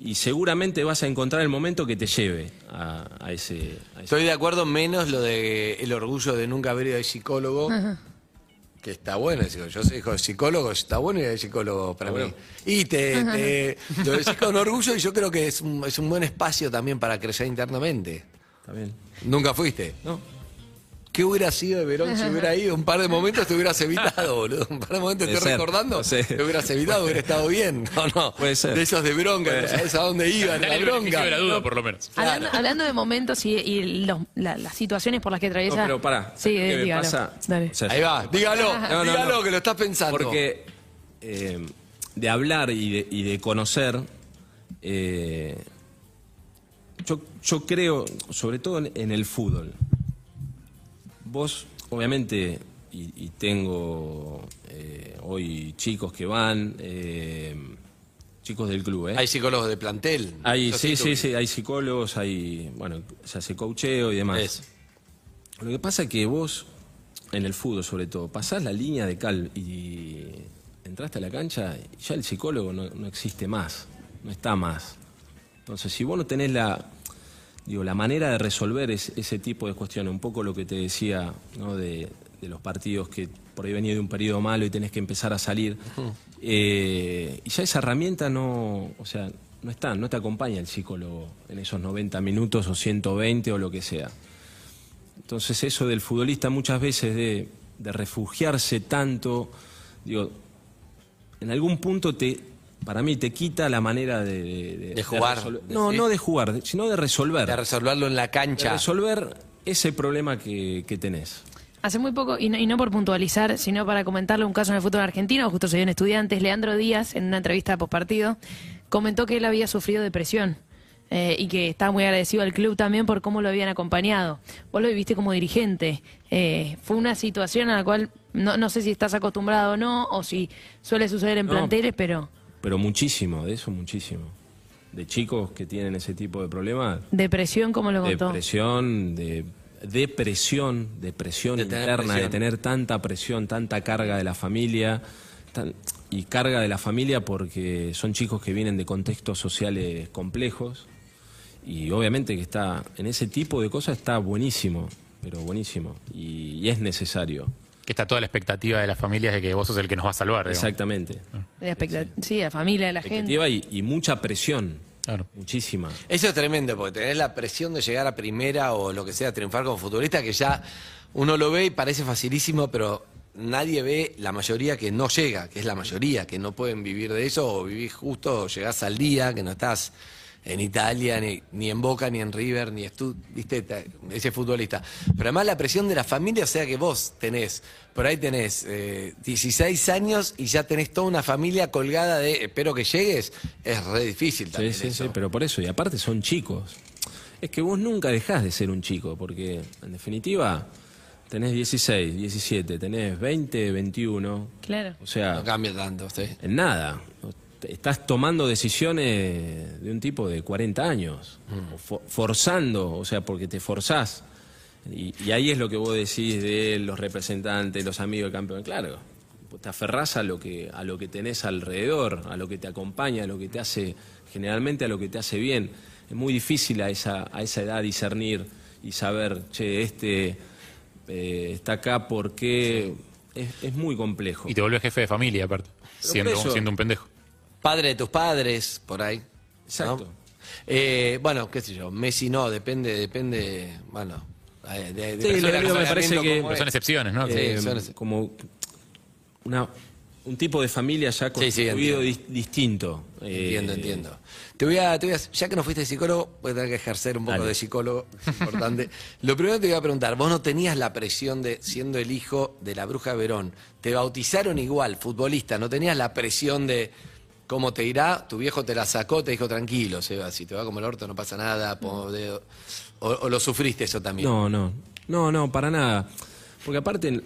y seguramente vas a encontrar el momento que te lleve a, a ese... a ese- Estoy de acuerdo, menos lo de el orgullo de nunca haber ido de psicólogo. Que está bueno, digo, yo soy hijo de psicólogo, está bueno ir de psicólogo para mí. Y te, te- lo decís con orgullo y yo creo que es un, es un buen espacio también para crecer internamente. Está bien. Nunca fuiste. ¿No? ¿Qué hubiera sido de Verón si hubiera ido? Un par de momentos te hubieras evitado, boludo. Un par de momentos Puede estoy ser, recordando. no sé. Te hubieras evitado, hubiera estado bien. No, no. Puede ser. De esos de bronca, Puede no sabes a dónde iban, la bronca. de la duda, por lo menos. Hablando, hablando de momentos y, y los- la- las situaciones por las que atraviesa. No, pero pará, Sí, ¿qué me dígalo. pasa? Dale. O sea, Ahí va, dígalo, No, no, dígalo no. que lo estás pensando. Porque eh, de hablar y de, y de conocer, eh, yo, yo creo, sobre todo en, en el fútbol, vos obviamente, y, y tengo eh, hoy chicos que van, eh, chicos del club, ¿eh? Hay psicólogos de plantel. Hay, sí, sí, sí, hay psicólogos, hay, bueno, se hace coacheo y demás. Lo que pasa es que vos, en el fútbol sobre todo, pasás la línea de cal y entraste a la cancha, y ya el psicólogo no, no existe más, no está más. Entonces, si vos no tenés la, digo, la manera de resolver es- ese tipo de cuestiones, un poco lo que te decía ¿no? de, de los partidos que por ahí venía de un periodo malo y tenés que empezar a salir, eh, y ya esa herramienta no, o sea, no está, no te acompaña el psicólogo en esos 90 minutos o 120 o lo que sea. Entonces eso del futbolista muchas veces de, de refugiarse tanto, digo, en algún punto te, para mí te quita la manera de... De, De jugar, de- no, sí. no de jugar, sino de resolver. De resolverlo en la de cancha. resolver ese problema que, que tenés. Hace muy poco, y no, y no por puntualizar, sino para comentarle un caso en el fútbol argentino, justo se dio en estudiantes, Leandro Díaz, en una entrevista post partido, comentó que él había sufrido depresión eh, y que estaba muy agradecido al club también por cómo lo habían acompañado. Vos lo viviste como dirigente. Eh, fue una situación a la cual no, no sé si estás acostumbrado o no, o si suele suceder en No. planteles, pero Pero muchísimo, de eso muchísimo. De chicos que tienen ese tipo de problemas, depresión, como lo contó. depresión, de depresión, depresión De interna, presión. de tener tanta presión, tanta carga de la familia, tan- y carga de la familia porque son chicos que vienen de contextos sociales complejos, y obviamente que está, en ese tipo de cosas está buenísimo, pero buenísimo, y, y es necesario, Que está toda la expectativa de las familias de que vos sos el que nos va a salvar. digamos. exactamente. De expectat- sí, la familia, de la gente. Expectativa y, y mucha presión, Claro. muchísima. Eso es tremendo, porque tenés la presión de llegar a primera o lo que sea, triunfar como futbolista, que ya uno lo ve y parece facilísimo, pero nadie ve la mayoría que no llega, que es la mayoría, que no pueden vivir de eso, o vivís justo, o llegás al día, que no estás en Italia, ni, ni en Boca, ni en River, ni estu viste, te- ese futbolista. Pero además la presión de la familia, o sea que vos tenés, por ahí tenés eh, 16 años y ya tenés toda una familia colgada de espero que llegues, es re difícil Sí, también sí, eso. sí, pero por eso, y aparte son chicos. Es que vos nunca dejás de ser un chico, porque en definitiva tenés 16, 17, tenés 20, 21. Claro. O sea, No cambia tanto, sí. en nada. Estás tomando decisiones de un tipo de 40 años, Mm. forzando, o sea, porque te forzás. Y, y ahí es lo que vos decís de los representantes, los amigos del campeón. Claro, te aferrás a lo que a lo que tenés alrededor, a lo que te acompaña, a lo que te hace, generalmente a lo que te hace bien. Es muy difícil a esa, a esa edad discernir y saber, che, este eh, está acá porque es, es muy complejo. Y te vuelves jefe de familia, aparte. Siendo, eso- siendo un pendejo. Padre de tus padres, por ahí. ¿no? Exacto. Eh, bueno, qué sé yo, Messi no, depende, depende, bueno. eh, De, de Sí, lo persona con me parece que- Pero son es. excepciones, ¿no? Sí, Eh, son ese- como una, un tipo de familia ya Sí, sí, construido entiendo. dis- distinto. Eh, Entiendo, entiendo. Te voy, a, te voy a- ya que no fuiste psicólogo, voy a tener que ejercer un poco Dale. de psicólogo, es importante. Lo primero que te voy a preguntar, vos no tenías la presión de, siendo el hijo de la bruja Verón, te bautizaron igual, futbolista, no tenías la presión de cómo te irá, tu viejo te la sacó, te dijo tranquilo, Seba, si te va como el orto no pasa nada, po- de- o, o lo sufriste eso también. No, no, no, no, para nada. Porque aparte en,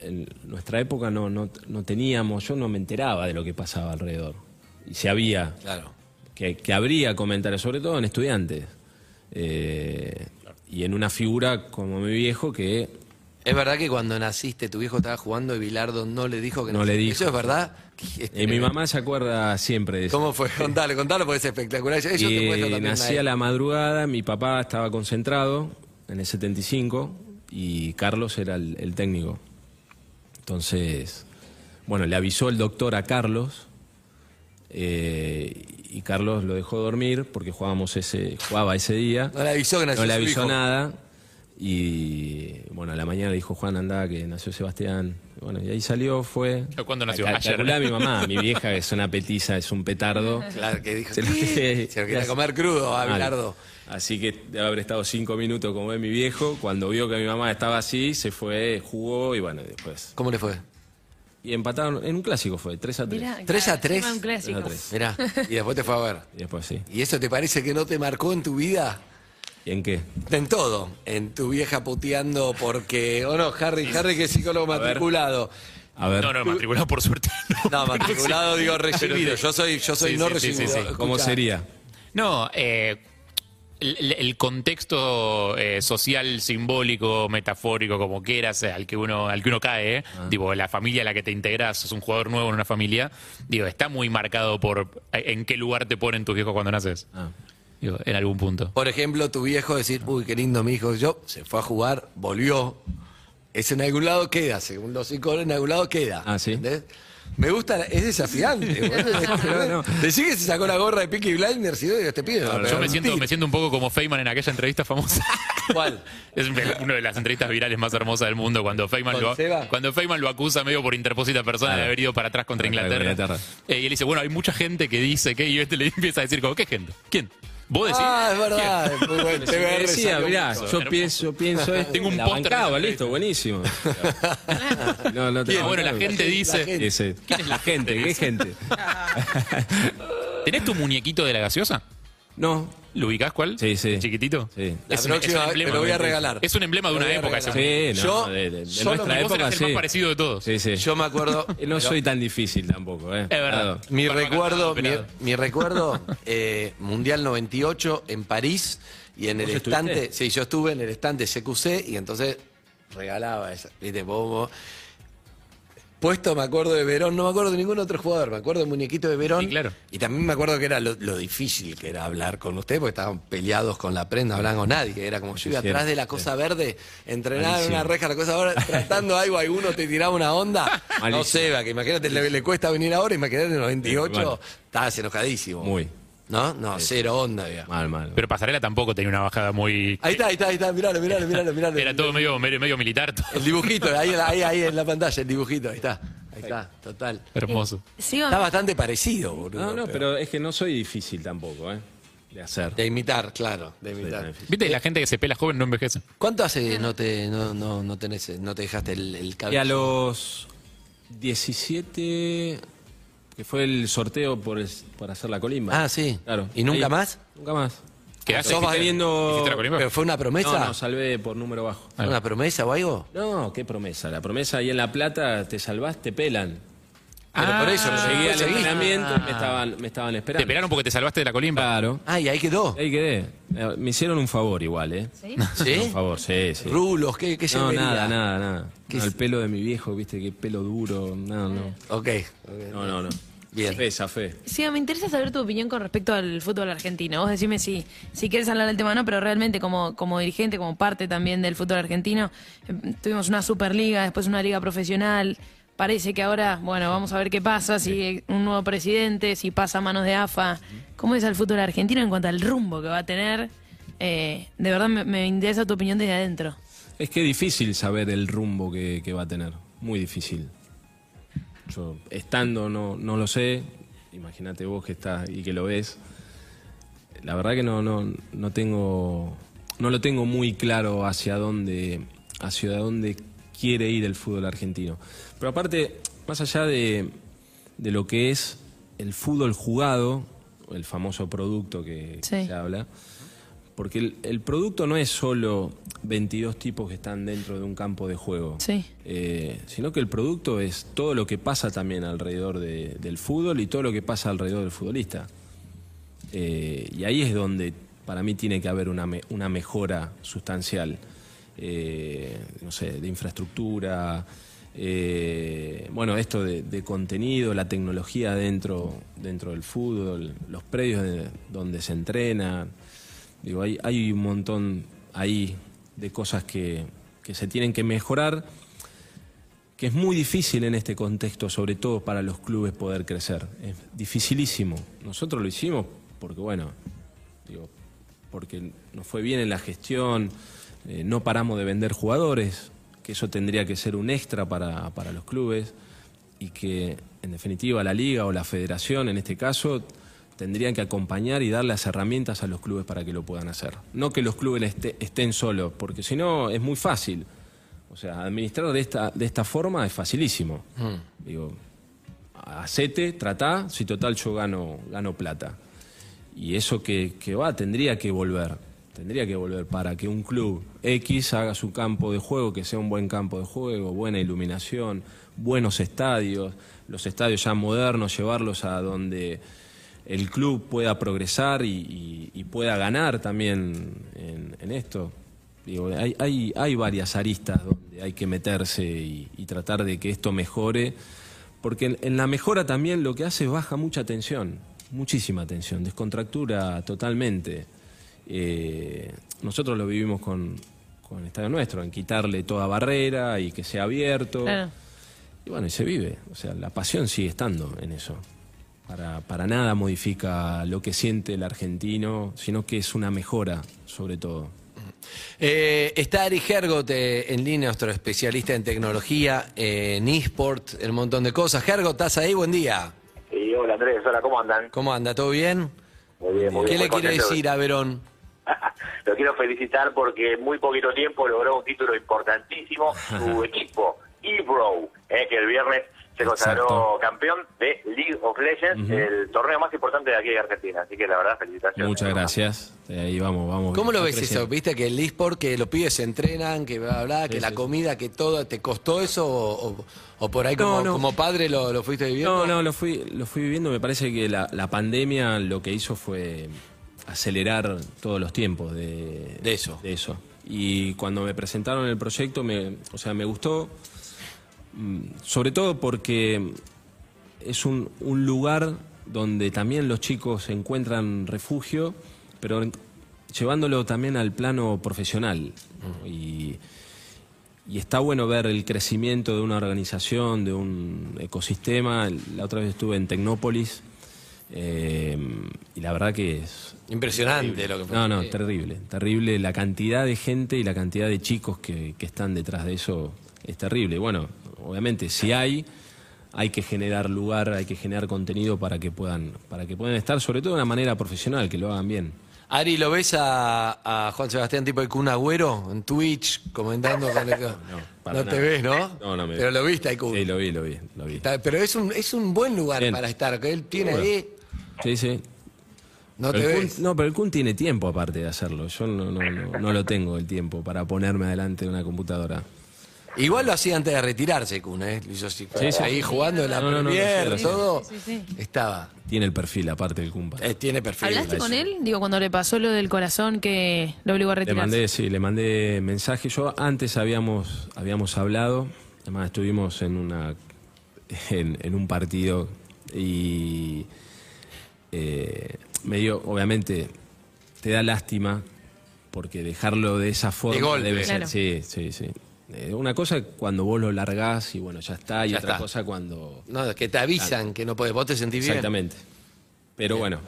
en nuestra época no, no, no teníamos, yo no me enteraba de lo que pasaba alrededor. Y si había, Claro. que, que habría comentarios, sobre todo en estudiantes. Eh, y en una figura como mi viejo que Es verdad que cuando naciste tu viejo estaba jugando y Bilardo no le dijo que No naciste? le dijo. ¿Eso es verdad? Eh, mi mamá se acuerda siempre de eso. ¿Cómo fue? Contalo, contalo porque es espectacular. Te Y nací a la madrugada, mi papá estaba concentrado en el 75 y Carlos era el, el técnico. Entonces, bueno, le avisó el doctor a Carlos eh, y Carlos lo dejó dormir porque jugábamos ese, jugaba ese día. No le avisó que nació No le avisó hijo. nada. Y bueno, a la mañana le dijo Juan, anda, que nació Sebastián. Bueno, y ahí salió, fue. ¿Cuándo nació? Cal- Ayer. calculé a mi mamá, mi vieja, que es una petiza, es un petardo. Claro, que dijo, Se lo- "¿Qué? se lo quería comer crudo a Mal. Bilardo. Así que debe haber estado cinco minutos como ve mi viejo. Cuando vio que mi mamá estaba así, se fue, jugó y bueno, después. ¿Cómo le fue? Y empataron, en un clásico fue, 3 a 3. Mirá, ¿Tres a claro, tres? encima Un clásico. Tres a tres. Mirá, y después te fue a ver. Y después sí. ¿Y eso te parece que no te marcó en tu vida? ¿Y en qué? En todo. En tu vieja puteando porque... O no, Harry, Harry que es psicólogo matriculado. A ver, No, no, matriculado por suerte. No, matriculado digo recibido. Yo soy, yo soy Sí, no sí, sí, recibido. sí, sí. ¿cómo sería? No, eh, el, el contexto eh, social, simbólico, metafórico, como quieras, eh, al que uno, al que uno cae, eh, digo, la familia a la que te integras, sos un jugador nuevo en una familia, digo, está muy marcado por en qué lugar te ponen tus viejos cuando naces. Ah. Digo, en algún punto. Por ejemplo, tu viejo decir, uy, qué lindo mi hijo. Yo se fue a jugar, volvió. Eso en algún lado queda, según los psicólogos, en algún lado queda. Ah, ¿sí? ¿entendés? Me gusta, la- es desafiante. No, no. Decí que se sacó la gorra de Peaky Blinders y yo digo, este a Yo me siento, me siento un poco como Feynman en aquella entrevista famosa. ¿Cuál? Es una de las entrevistas virales más hermosas del mundo cuando Feynman, ¿Con lo, Seba? cuando Feynman lo acusa medio por interpósita persona de haber ido para atrás contra Contra Inglaterra. Inglaterra. Eh, y él dice, bueno, hay mucha gente que dice que, y este le empieza a decir, como, ¿qué gente? ¿Quién? ¿Vos decís? Ah, es verdad. es muy bueno. TBR decía, mirá, yo Hermoso. pienso, pienso esto. Tengo un La póster de listo, buenísimo. No, no te bueno, la gente dice... Ese. ¿Quién es la gente? ¿Qué gente? ¿Tenés tu muñequito de la gaseosa? No. ¿Lo ubicás cuál? Sí, sí. ¿El chiquitito? Sí. La Es un- próxima es un vez emblema. te lo voy a regalar. Es un emblema de Te lo una voy a época ese. Sí, Yo no, de, de- de solo- nuestra vos época, eras el más sí. parecido de todos. Sí, sí. Yo me acuerdo. No soy tan difícil tampoco, ¿eh? Es verdad. Mi Barba recuerdo, mi, pelado. mi recuerdo, eh, Mundial 98 en París y en el ¿Vos estante, estuviste? sí, yo estuve en el estante CQC y entonces regalaba esa, viste, bobo. Puesto, me acuerdo de Verón, no me acuerdo de ningún otro jugador, me acuerdo del muñequito de Verón. Sí, claro. Y también me acuerdo que era lo, lo difícil que era hablar con usted, porque estaban peleados con la prenda, hablaban con nadie. Era como yo iba atrás de la cosa verde, entrenaba en una reja, la cosa ahora, tratando algo, alguno te tiraba una onda. no sé, va, que imagínate, le, le cuesta venir ahora, imagínate en el 98, Sí, mal. estabas enojadísimo. Muy. ¿No? No, cero onda, digamos. Mal, mal. Pero Pasarela tampoco tenía una bajada muy... Ahí está, ahí está, ahí está, miralo, miralo, miralo, miralo. Era todo medio, medio, medio militar. todo. El dibujito, ahí, ahí, ahí en la pantalla, el dibujito, ahí está. Ahí está, total. Hermoso. Sigo- Está bastante parecido, boludo. No, no, pero es que no soy difícil tampoco, ¿eh? De hacer. De imitar, claro, de imitar. ¿Viste? La gente que se pela joven no envejece. ¿Cuánto hace no te, no, no, no tenés, no te dejaste el, el Y cabello? a los 17, que fue el sorteo por, el- por hacer la colimba. Ah, sí. Claro. ¿Y nunca Ahí- más? Nunca más. ¿Quedaste? Sos ¿Hiciste- teniendo- hiciste la colimba? ¿Pero fue una promesa? No, no, salvé por número bajo. ¿Fue ¿Una promesa o algo? No, qué promesa. La promesa ahí en La Plata, te salvás, te pelan. Pero por eso, pero después al entrenamiento y me estaban, me estaban esperando. Te pelaron porque te salvaste de la colimba. Claro. Ah, y ahí quedó. Ahí quedé. Eh, Me hicieron un favor igual, ¿eh? ¿Sí? ¿Sí? Un favor, sí, sí. Rulos, ¿qué, qué se No, nada, nada, nada. ¿Qué No, el pelo de mi viejo, viste, qué pelo duro. No, no. Ok. No, no, no. Bien. Fe, esa fe. Sí, me interesa saber tu opinión con respecto al fútbol argentino. Vos decime si, si quieres hablar del tema o no, pero realmente como, como dirigente, como parte también del fútbol argentino, eh, tuvimos una Superliga, después una liga profesional. Parece que ahora, bueno, vamos a ver qué pasa, si un nuevo presidente, si pasa a manos de AFA. ¿Cómo es el fútbol argentino en cuanto al rumbo que va a tener? Eh, de verdad me, me interesa tu opinión desde adentro. Es que es difícil saber el rumbo que, que va a tener. Muy difícil. Yo estando no, no lo sé. Imagínate vos que estás y que lo ves. La verdad que no, no, no tengo. No lo tengo muy claro hacia dónde. hacia dónde quiere ir el fútbol argentino. Pero aparte, más allá de, de lo que es el fútbol jugado, el famoso producto que, se habla, porque el, el producto no es solo 22 tipos que están dentro de un campo de juego, Sí. eh, sino que el producto es todo lo que pasa también alrededor de- del fútbol y todo lo que pasa alrededor del futbolista. Eh, y ahí es donde para mí tiene que haber una, me- una mejora sustancial, eh, no sé, de infraestructura, eh, bueno, esto de, contenido, la tecnología dentro, dentro del fútbol, los predios de- donde se entrena. Digo, hay, un montón ahí de cosas que, que se tienen que mejorar, que es muy difícil en este contexto, sobre todo para los clubes poder crecer. Es dificilísimo. Nosotros lo hicimos porque, bueno, digo, porque nos fue bien en la gestión, eh, no paramos de vender jugadores, que eso tendría que ser un extra para, para los clubes y que en definitiva la liga o la federación en este caso tendrían que acompañar y dar las herramientas a los clubes para que lo puedan hacer. No que los clubes este- estén solos, porque si no es muy fácil. O sea, administrar de esta, de esta forma es facilísimo. Digo, hacete, tratá, si total yo gano, gano plata. Y eso que, que va tendría que volver, tendría que volver para que un club X haga su campo de juego, que sea un buen campo de juego, buena iluminación, buenos estadios, los estadios ya modernos, llevarlos a donde el club pueda progresar y, pueda ganar también en, esto. Hay, varias aristas donde hay que meterse y, y tratar de que esto mejore, porque en, en la mejora también lo que hace es baja mucha tensión, muchísima tensión, descontractura totalmente. Eh, nosotros lo vivimos con, con el Estadio Nuestro, en quitarle toda barrera y que sea abierto. Claro. Y bueno, y se vive. O sea, la pasión sigue estando en eso. Para, para nada modifica lo que siente el argentino, sino que es una mejora, sobre todo. Eh, está Ari Hergot eh, en línea, nuestro especialista en tecnología, eh, en eSport, en un montón de cosas. Hergot, ¿estás ahí? Buen día. Y hola Andrés, hola, ¿cómo andan? ¿Cómo anda? ¿Todo bien? Muy bien, muy ¿Qué bien. le muy quiere decir a Verón? Lo quiero felicitar porque en muy poquito tiempo logró un título importantísimo su equipo, Ebro, eh, que el viernes se consagró Exacto. campeón de League of Legends, el torneo más importante de aquí de Argentina. Así que la verdad, felicitaciones. Muchas gracias. Eh, Ahí vamos, vamos. ¿Cómo lo ves creciendo. eso? ¿Viste que el eSport, que los pibes se entrenan, que bla, bla, que Sí, la sí, comida, que todo, ¿te costó eso o, o- o por ahí como, No, no. como padre lo, lo fuiste viviendo? No, no, lo fui, lo fui viviendo. Me parece que la, la pandemia lo que hizo fue acelerar todos los tiempos de, De eso. de eso. Y cuando me presentaron el proyecto, me, o sea, me gustó, mm, sobre todo porque es un, un lugar donde también los chicos encuentran refugio, pero llevándolo también al plano profesional. ¿no? Y, y está bueno ver el crecimiento de una organización, de un ecosistema. La otra vez estuve en Tecnópolis eh, y la verdad que es... Impresionante lo que fue. No, no, terrible, terrible. La cantidad de gente y la cantidad de chicos que, que están detrás de eso es terrible. Bueno, obviamente si hay, hay que generar lugar, hay que generar contenido para que puedan, para que puedan estar, sobre todo de una manera profesional, que lo hagan bien. Ari, ¿lo ves a, a Juan Sebastián tipo de Kun Agüero en Twitch comentando con el... No, para te ves, ¿no? No, no me Pero lo viste Kun. Sí, lo vi, lo vi, lo vi. Está- Pero es un, es un buen lugar Bien. para estar, que él tiene ahí, Sí, sí. no Pero te el Kun- ves. no, pero el Kun tiene tiempo aparte de hacerlo. Yo no, no, no, no lo tengo el tiempo para ponerme adelante de una computadora. Igual lo hacía antes de retirarse, Kun, ¿eh? Lo hizo así, Sí, sí. ahí jugando en la No, no, no, Premier, todo. Sí, sí, sí. Estaba. Tiene el perfil aparte del Kun. Eh, tiene perfil. ¿Hablaste con Eso. él? Digo, cuando le pasó lo del corazón que lo obligó a Le retirarse. mandé, sí, le mandé mensaje. Yo antes habíamos, habíamos hablado, además estuvimos en una en, en un partido Y eh, medio, obviamente, te da lástima porque dejarlo de esa forma golpe. debe ser. Claro. Sí, sí, sí. Eh, una cosa es cuando vos lo largás y bueno, ya está, y Ya otra está. cosa cuando. No, que te avisan que no puedes. ¿Vos te sentís bien? Exactamente. Pero bueno,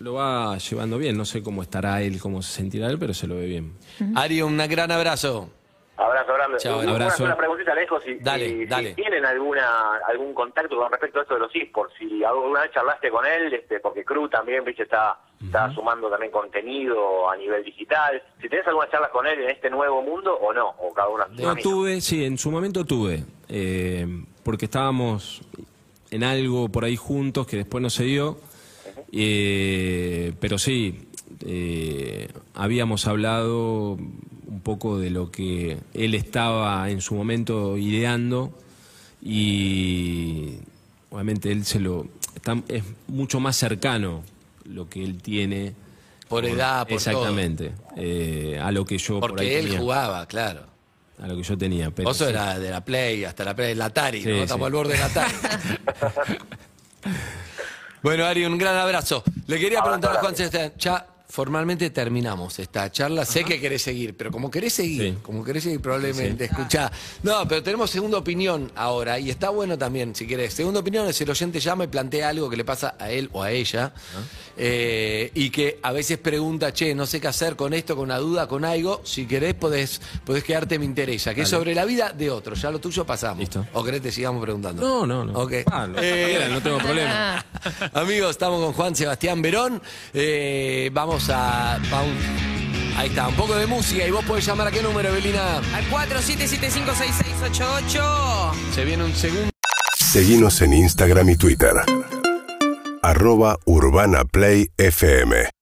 lo va llevando bien. No sé cómo estará él, cómo se sentirá él, pero se lo ve bien. Ari, un gran abrazo. Abrazo Chao, Una abrazo. sola preguntita, Alejo, si, Dale, si- si dale. tienen alguna algún contacto con respecto a esto de los esports, si alguna vez charlaste con él, este, porque Cruz también, viste, está, está sumando también contenido a nivel digital. Si tenés alguna charla con él en este nuevo mundo o no, o cada uno No tuve, sí, en su momento tuve, eh, porque estábamos en algo por ahí juntos que después no se dio, eh, pero sí, eh, habíamos hablado un poco de lo que él estaba en su momento ideando y obviamente él se lo está- es mucho más cercano lo que él tiene Por edad, por exactamente eh, a lo que yo por ahí Porque él tenía, jugaba, claro. a lo que yo tenía pero Vos sí. de la, de la Play, hasta la Play, del Atari, Sí, ¿no? sí. Estamos al borde del Atari. bueno, Ari, un gran abrazo. Le quería preguntar a Juan. Sebastián, ya formalmente terminamos esta charla. Sé que querés seguir, pero como querés seguir, Sí. como querés seguir probablemente, escuchá. No, pero tenemos segunda opinión ahora y está bueno también, si querés. Segunda opinión es el oyente llama y plantea algo que le pasa a él o a ella eh, y que a veces pregunta, che, no sé qué hacer con esto, con una duda, con algo. Si querés, podés, podés quedarte, me interesa. Que es sobre la vida de otro. Ya lo tuyo pasamos. Listo. ¿O querés te sigamos preguntando? No, no, no. Ok. Ah, lo Eh, no tengo problema. Amigos, estamos con Juan Sebastián Verón. Eh, vamos a. vamos- ahí está, un poco de música. ¿Y vos podés llamar a qué número, Evelina? Al 47756688. Se viene un segundo. Seguinos en Instagram y Twitter. Arroba Urbana Play FM.